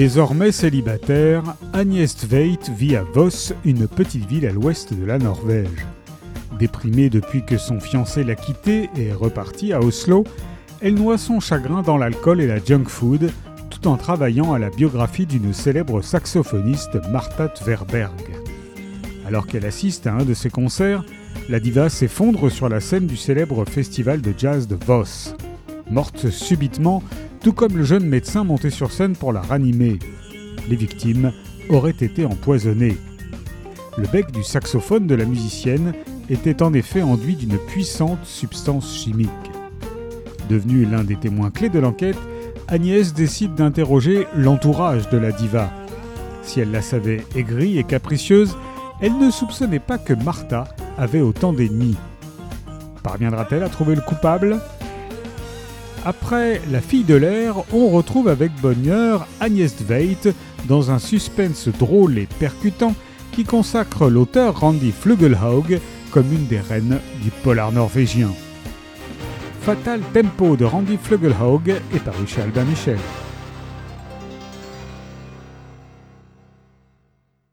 Désormais célibataire, Agnès Tveit vit à Voss, une petite ville à l'ouest de la Norvège. Déprimée depuis que son fiancé l'a quittée et est reparti à Oslo, elle noie son chagrin dans l'alcool et la junk food, tout en travaillant à la biographie d'une célèbre saxophoniste, Martha Tverberg. Alors qu'elle assiste à un de ses concerts, la diva s'effondre sur la scène du célèbre festival de jazz de Voss. Morte subitement, tout comme le jeune médecin monté sur scène pour la ranimer. Les victimes auraient été empoisonnées. Le bec du saxophone de la musicienne était en effet enduit d'une puissante substance chimique. Devenue l'un des témoins clés de l'enquête, Agnès décide d'interroger l'entourage de la diva. Si elle la savait aigrie et capricieuse, elle ne soupçonnait pas que Martha avait autant d'ennemis. Parviendra-t-elle à trouver le coupable? Après La fille de l'air, on retrouve avec bonheur Agnès Tveit dans un suspense drôle et percutant qui consacre l'auteur Randy Flugelhaug comme une des reines du polar norvégien. Fatal Tempo de Randy Flugelhaug est paru chez Albin Michel.